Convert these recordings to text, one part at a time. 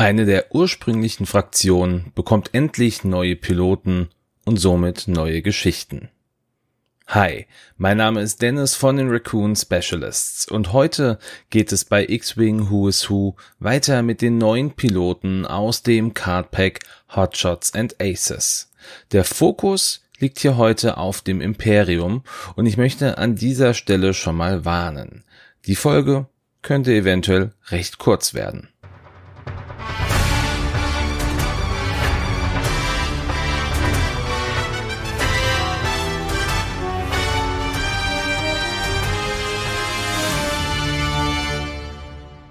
Eine der ursprünglichen Fraktionen bekommt endlich neue Piloten und somit neue Geschichten. Hi, mein Name ist Dennis von den Raccoon Specialists und heute geht es bei X-Wing Who is Who weiter mit den neuen Piloten aus dem Cardpack Hotshots and Aces. Der Fokus liegt hier heute auf dem Imperium und ich möchte an dieser Stelle schon mal warnen. Die Folge könnte eventuell recht kurz werden.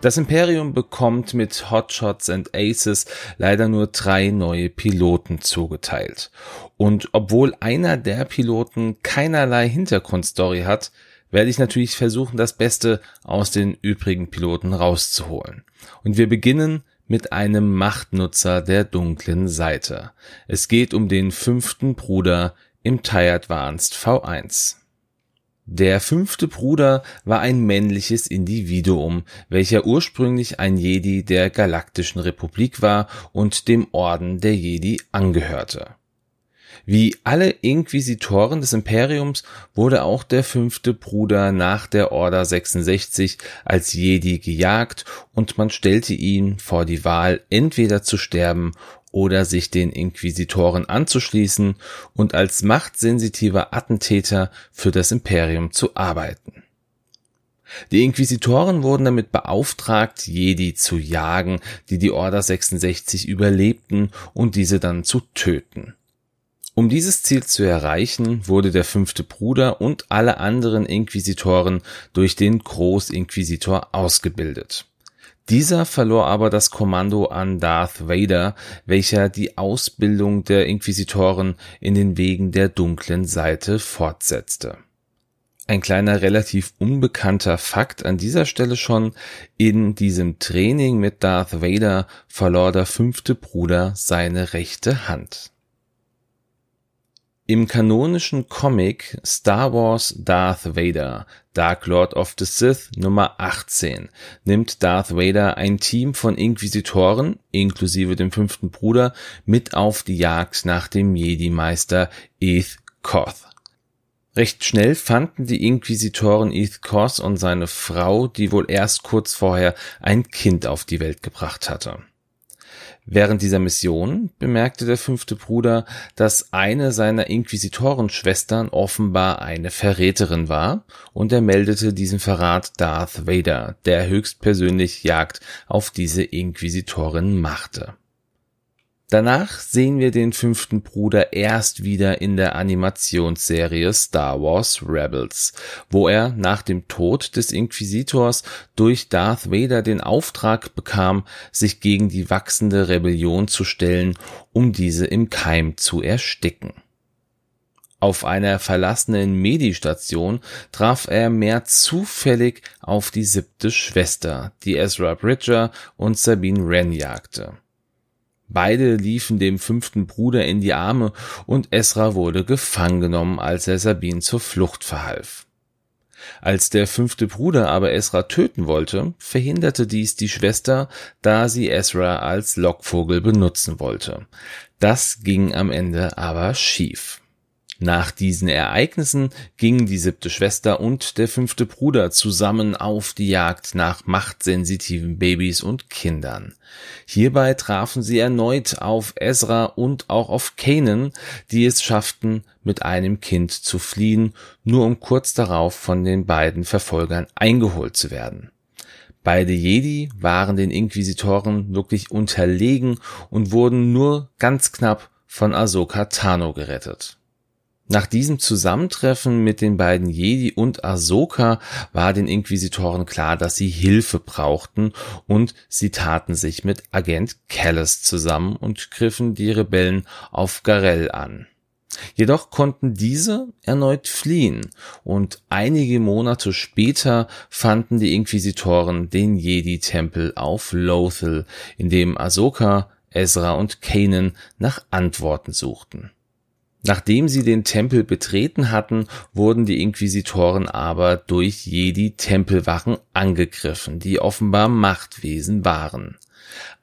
Das Imperium bekommt mit Hotshots and Aces leider nur drei neue Piloten zugeteilt. Und obwohl einer der Piloten keinerlei Hintergrundstory hat, werde ich natürlich versuchen, das Beste aus den übrigen Piloten rauszuholen. Und wir beginnen mit einem Machtnutzer der dunklen Seite. Es geht um den fünften Bruder im TIE Advanced V1. Der fünfte Bruder war ein männliches Individuum, welcher ursprünglich ein Jedi der Galaktischen Republik war und dem Orden der Jedi angehörte. Wie alle Inquisitoren des Imperiums wurde auch der fünfte Bruder nach der Order 66 als Jedi gejagt und man stellte ihn vor die Wahl, entweder zu sterben oder sich den Inquisitoren anzuschließen und als machtsensitiver Attentäter für das Imperium zu arbeiten. Die Inquisitoren wurden damit beauftragt, Jedi zu jagen, die die Order 66 überlebten und diese dann zu töten. Um dieses Ziel zu erreichen, wurde der fünfte Bruder und alle anderen Inquisitoren durch den Großinquisitor ausgebildet. Dieser verlor aber das Kommando an Darth Vader, welcher die Ausbildung der Inquisitoren in den Wegen der dunklen Seite fortsetzte. Ein kleiner relativ unbekannter Fakt an dieser Stelle schon, in diesem Training mit Darth Vader verlor der fünfte Bruder seine rechte Hand. Im kanonischen Comic Star Wars Darth Vader Dark Lord of the Sith Nummer 18 nimmt Darth Vader ein Team von Inquisitoren, inklusive dem fünften Bruder, mit auf die Jagd nach dem Jedi-Meister Eth Koth. Recht schnell fanden die Inquisitoren Eth Koth und seine Frau, die wohl erst kurz vorher ein Kind auf die Welt gebracht hatte. Während dieser Mission bemerkte der fünfte Bruder, dass eine seiner Inquisitorenschwestern offenbar eine Verräterin war, und er meldete diesen Verrat Darth Vader, der höchstpersönlich Jagd auf diese Inquisitorin machte. Danach sehen wir den fünften Bruder erst wieder in der Animationsserie Star Wars Rebels, wo er nach dem Tod des Inquisitors durch Darth Vader den Auftrag bekam, sich gegen die wachsende Rebellion zu stellen, um diese im Keim zu ersticken. Auf einer verlassenen Medistation traf er mehr zufällig auf die siebte Schwester, die Ezra Bridger und Sabine Wren jagte. Beide liefen dem fünften Bruder in die Arme und Esra wurde gefangen genommen, als er Sabine zur Flucht verhalf. Als der fünfte Bruder aber Esra töten wollte, verhinderte dies die Schwester, da sie Esra als Lockvogel benutzen wollte. Das ging am Ende aber schief. Nach diesen Ereignissen gingen die siebte Schwester und der fünfte Bruder zusammen auf die Jagd nach machtsensitiven Babys und Kindern. Hierbei trafen sie erneut auf Ezra und auch auf Kanan, die es schafften, mit einem Kind zu fliehen, nur um kurz darauf von den beiden Verfolgern eingeholt zu werden. Beide Jedi waren den Inquisitoren wirklich unterlegen und wurden nur ganz knapp von Ahsoka Tano gerettet. Nach diesem Zusammentreffen mit den beiden Jedi und Ahsoka war den Inquisitoren klar, dass sie Hilfe brauchten und sie taten sich mit Agent Callus zusammen und griffen die Rebellen auf Garell an. Jedoch konnten diese erneut fliehen und einige Monate später fanden die Inquisitoren den Jedi-Tempel auf Lothal, in dem Ahsoka, Ezra und Kanan nach Antworten suchten. Nachdem sie den Tempel betreten hatten, wurden die Inquisitoren aber durch Jedi Tempelwachen angegriffen, die offenbar Machtwesen waren.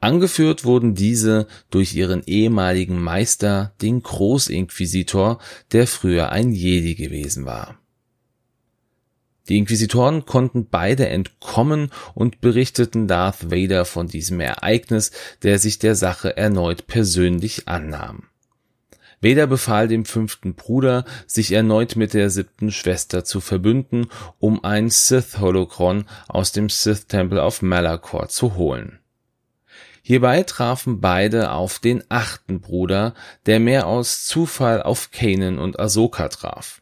Angeführt wurden diese durch ihren ehemaligen Meister, den Großinquisitor, der früher ein Jedi gewesen war. Die Inquisitoren konnten beide entkommen und berichteten Darth Vader von diesem Ereignis, der sich der Sache erneut persönlich annahm. Vader befahl dem fünften Bruder, sich erneut mit der siebten Schwester zu verbünden, um ein Sith-Holocron aus dem Sith-Tempel auf Malachor zu holen. Hierbei trafen beide auf den achten Bruder, der mehr aus Zufall auf Kanan und Ahsoka traf.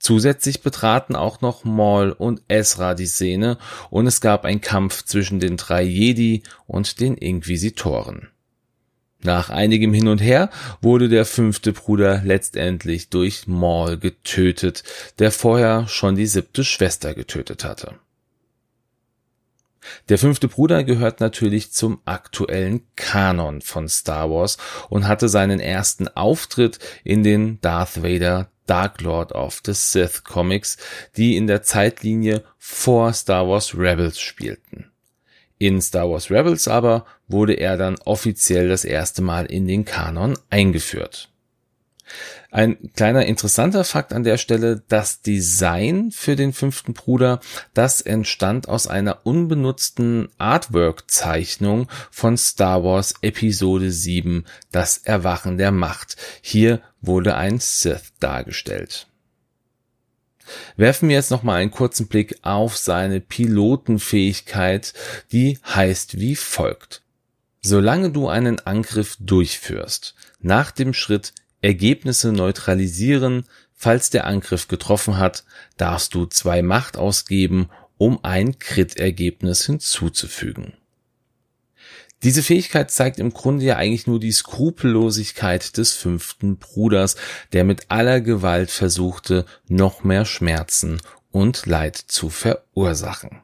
Zusätzlich betraten auch noch Maul und Ezra die Szene und es gab einen Kampf zwischen den drei Jedi und den Inquisitoren. Nach einigem Hin und Her wurde der fünfte Bruder letztendlich durch Maul getötet, der vorher schon die siebte Schwester getötet hatte. Der fünfte Bruder gehört natürlich zum aktuellen Kanon von Star Wars und hatte seinen ersten Auftritt in den Darth Vader Dark Lord of the Sith Comics, die in der Zeitlinie vor Star Wars Rebels spielten. In Star Wars Rebels aber wurde er dann offiziell das erste Mal in den Kanon eingeführt. Ein kleiner interessanter Fakt an der Stelle, das Design für den fünften Bruder, das entstand aus einer unbenutzten Artwork-Zeichnung von Star Wars Episode 7, das Erwachen der Macht. Hier wurde ein Sith dargestellt. Werfen wir jetzt noch mal einen kurzen Blick auf seine Pilotenfähigkeit, die heißt wie folgt. Solange du einen Angriff durchführst, nach dem Schritt Ergebnisse neutralisieren. Falls der Angriff getroffen hat, darfst du zwei Macht ausgeben, um ein Crit-Ergebnis hinzuzufügen. Diese Fähigkeit zeigt im Grunde ja eigentlich nur die Skrupellosigkeit des fünften Bruders, der mit aller Gewalt versuchte, noch mehr Schmerzen und Leid zu verursachen.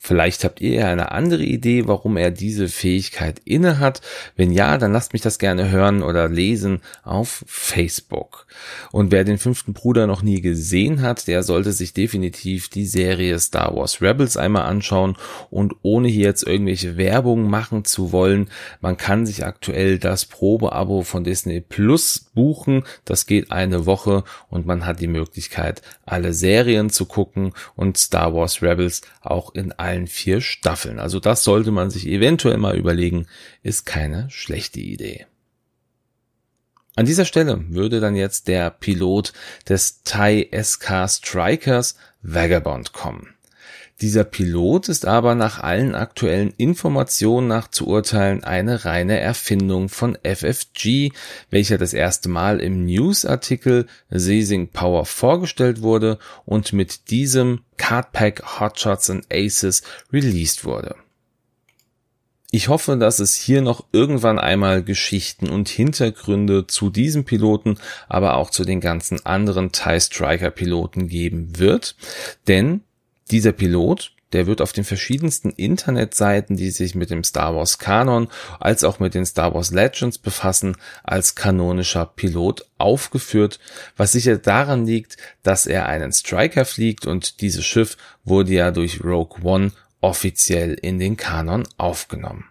Vielleicht habt ihr ja eine andere Idee, warum er diese Fähigkeit inne hat. Wenn ja, dann lasst mich das gerne hören oder lesen auf Facebook. Und wer den fünften Bruder noch nie gesehen hat, der sollte sich definitiv die Serie Star Wars Rebels einmal anschauen und ohne hier jetzt irgendwelche Werbung machen zu wollen, man kann sich aktuell das Probeabo von Disney Plus buchen. Das geht eine Woche und man hat die Möglichkeit, alle Serien zu gucken und Star Wars Rebels auch in allen vier Staffeln. Also das sollte man sich eventuell mal überlegen, ist keine schlechte Idee. An dieser Stelle würde dann jetzt der Pilot des Thai SK Strikers Vagabond kommen. Dieser Pilot ist aber nach allen aktuellen Informationen nach zu urteilen eine reine Erfindung von FFG, welcher das erste Mal im Newsartikel Seizing Power vorgestellt wurde und mit diesem Cardpack Hotshots and Aces released wurde. Ich hoffe, dass es hier noch irgendwann einmal Geschichten und Hintergründe zu diesem Piloten, aber auch zu den ganzen anderen TIE Striker Piloten geben wird, denn dieser Pilot, der wird auf den verschiedensten Internetseiten, die sich mit dem Star Wars Kanon als auch mit den Star Wars Legends befassen, als kanonischer Pilot aufgeführt, was sicher daran liegt, dass er einen Striker fliegt und dieses Schiff wurde ja durch Rogue One offiziell in den Kanon aufgenommen.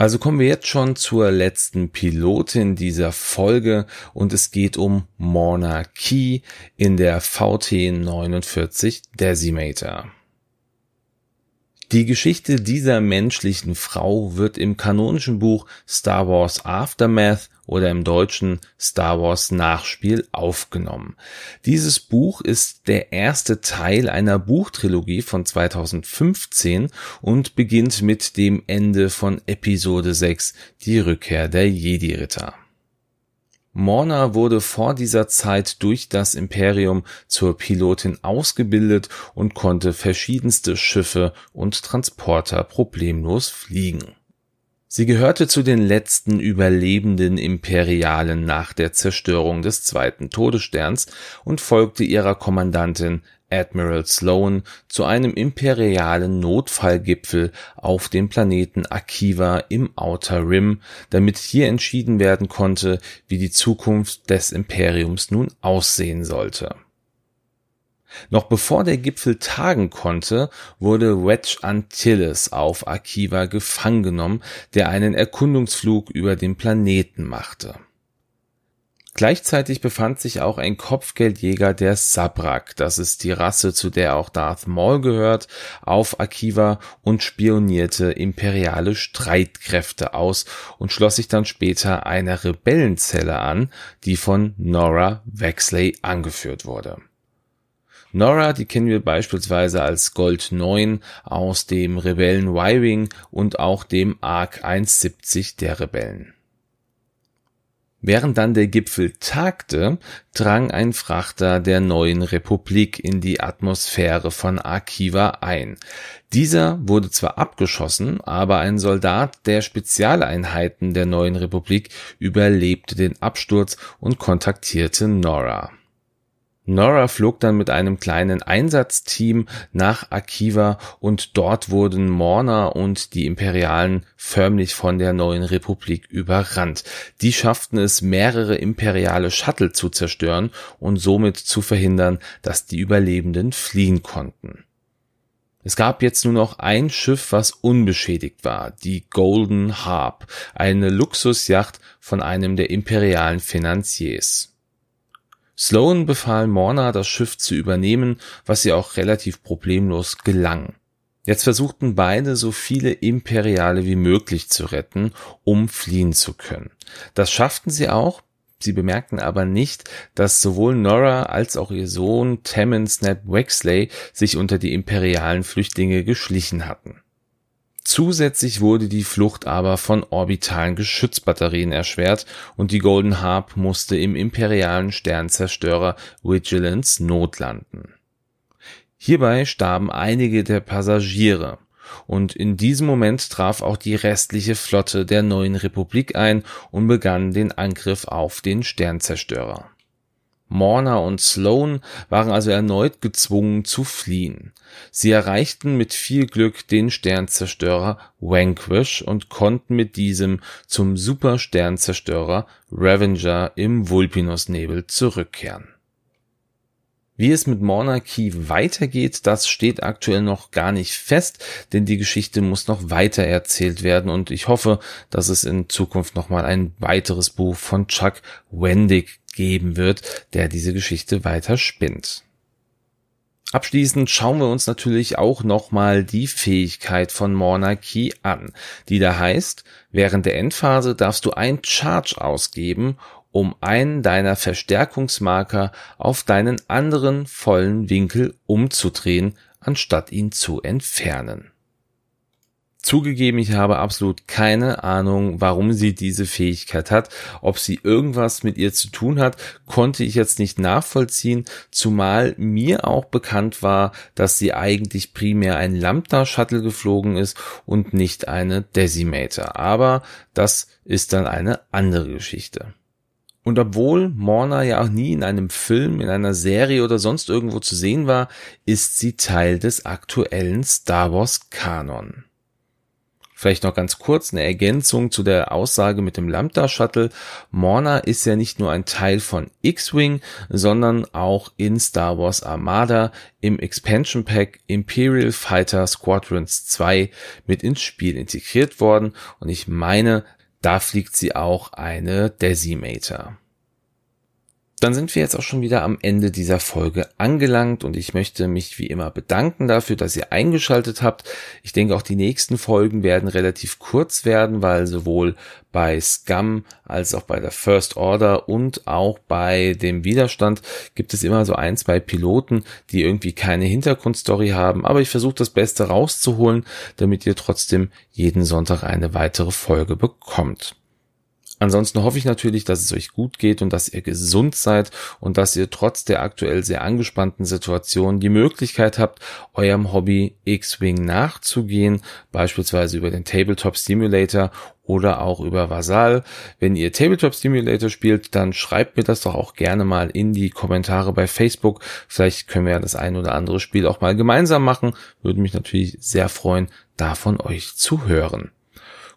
Also kommen wir jetzt schon zur letzten Pilotin dieser Folge und es geht um Morna Key in der VT49 Decimator. Die Geschichte dieser menschlichen Frau wird im kanonischen Buch Star Wars Aftermath oder im Deutschen Star Wars Nachspiel aufgenommen. Dieses Buch ist der erste Teil einer Buchtrilogie von 2015 und beginnt mit dem Ende von Episode 6, die Rückkehr der Jedi-Ritter. Morna wurde vor dieser Zeit durch das Imperium zur Pilotin ausgebildet und konnte verschiedenste Schiffe und Transporter problemlos fliegen. Sie gehörte zu den letzten überlebenden Imperialen nach der Zerstörung des zweiten Todessterns und folgte ihrer Kommandantin Admiral Sloan zu einem imperialen Notfallgipfel auf dem Planeten Akiva im Outer Rim, damit hier entschieden werden konnte, wie die Zukunft des Imperiums nun aussehen sollte. Noch bevor der Gipfel tagen konnte, wurde Wedge Antilles auf Akiva gefangen genommen, der einen Erkundungsflug über den Planeten machte. Gleichzeitig befand sich auch ein Kopfgeldjäger der Sabrak, das ist die Rasse, zu der auch Darth Maul gehört, auf Akiva und spionierte imperiale Streitkräfte aus und schloss sich dann später einer Rebellenzelle an, die von Nora Wexley angeführt wurde. Nora, die kennen wir beispielsweise als Gold 9 aus dem Rebellen Y-Wing und auch dem Arc 170 der Rebellen. Während dann der Gipfel tagte, drang ein Frachter der neuen Republik in die Atmosphäre von Akiva ein. Dieser wurde zwar abgeschossen, aber ein Soldat der Spezialeinheiten der neuen Republik überlebte den Absturz und kontaktierte Nora. Nora flog dann mit einem kleinen Einsatzteam nach Akiva und dort wurden Morna und die Imperialen förmlich von der neuen Republik überrannt. Die schafften es, mehrere imperiale Shuttle zu zerstören und somit zu verhindern, dass die Überlebenden fliehen konnten. Es gab jetzt nur noch ein Schiff, was unbeschädigt war, die Golden Harp, eine Luxusjacht von einem der imperialen Finanziers. Sloan befahl Morna, das Schiff zu übernehmen, was ihr auch relativ problemlos gelang. Jetzt versuchten beide so viele Imperiale wie möglich zu retten, um fliehen zu können. Das schafften sie auch, Sie bemerkten aber nicht, dass sowohl Nora als auch ihr Sohn Tammin Snap Wexley sich unter die imperialen Flüchtlinge geschlichen hatten. Zusätzlich wurde die Flucht aber von orbitalen Geschützbatterien erschwert und die Golden Harp musste im imperialen Sternzerstörer Vigilance notlanden. Hierbei starben einige der Passagiere und in diesem Moment traf auch die restliche Flotte der neuen Republik ein und begann den Angriff auf den Sternzerstörer. Morna und Sloan waren also erneut gezwungen zu fliehen. Sie erreichten mit viel Glück den Sternzerstörer Vanquish und konnten mit diesem zum Supersternzerstörer Revenger im Vulpinus-Nebel zurückkehren. Wie es mit Morna Key weitergeht, das steht aktuell noch gar nicht fest, denn die Geschichte muss noch weiter erzählt werden und ich hoffe, dass es in Zukunft nochmal ein weiteres Buch von Chuck Wendig geben wird, der diese Geschichte weiter spinnt. Abschließend schauen wir uns natürlich auch nochmal die Fähigkeit von Monarchy an, die da heißt, während der Endphase darfst du ein Charge ausgeben, um einen deiner Verstärkungsmarker auf deinen anderen vollen Winkel umzudrehen, anstatt ihn zu entfernen. Zugegeben, ich habe absolut keine Ahnung, warum sie diese Fähigkeit hat. Ob sie irgendwas mit ihr zu tun hat, konnte ich jetzt nicht nachvollziehen, zumal mir auch bekannt war, dass sie eigentlich primär ein Lambda-Shuttle geflogen ist und nicht eine Decimator. Aber das ist dann eine andere Geschichte. Und obwohl Morna ja auch nie in einem Film, in einer Serie oder sonst irgendwo zu sehen war, ist sie Teil des aktuellen Star Wars Kanon. Vielleicht noch ganz kurz eine Ergänzung zu der Aussage mit dem Lambda Shuttle. Morna ist ja nicht nur ein Teil von X-Wing, sondern auch in Star Wars Armada im Expansion Pack Imperial Fighter Squadrons 2 mit ins Spiel integriert worden und ich meine, da fliegt sie auch eine Decimator. Dann sind wir jetzt auch schon wieder am Ende dieser Folge angelangt und ich möchte mich wie immer bedanken dafür, dass ihr eingeschaltet habt. Ich denke auch die nächsten Folgen werden relativ kurz werden, weil sowohl bei Scum als auch bei der First Order und auch bei dem Widerstand gibt es immer so ein, zwei Piloten, die irgendwie keine Hintergrundstory haben, aber ich versuche das Beste rauszuholen, damit ihr trotzdem jeden Sonntag eine weitere Folge bekommt. Ansonsten hoffe ich natürlich, dass es euch gut geht und dass ihr gesund seid und dass ihr trotz der aktuell sehr angespannten Situation die Möglichkeit habt, eurem Hobby X-Wing nachzugehen, beispielsweise über den Tabletop Simulator oder auch über Vasal. Wenn ihr Tabletop Simulator spielt, dann schreibt mir das doch auch gerne mal in die Kommentare bei Facebook. Vielleicht können wir ja das ein oder andere Spiel auch mal gemeinsam machen. Würde mich natürlich sehr freuen, da von euch zu hören.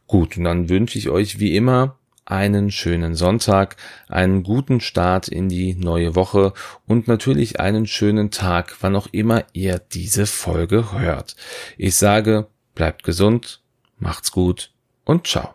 Gut, und dann wünsche ich euch wie immer einen schönen Sonntag, einen guten Start in die neue Woche und natürlich einen schönen Tag, wann auch immer ihr diese Folge hört. Ich sage, bleibt gesund, macht's gut und ciao.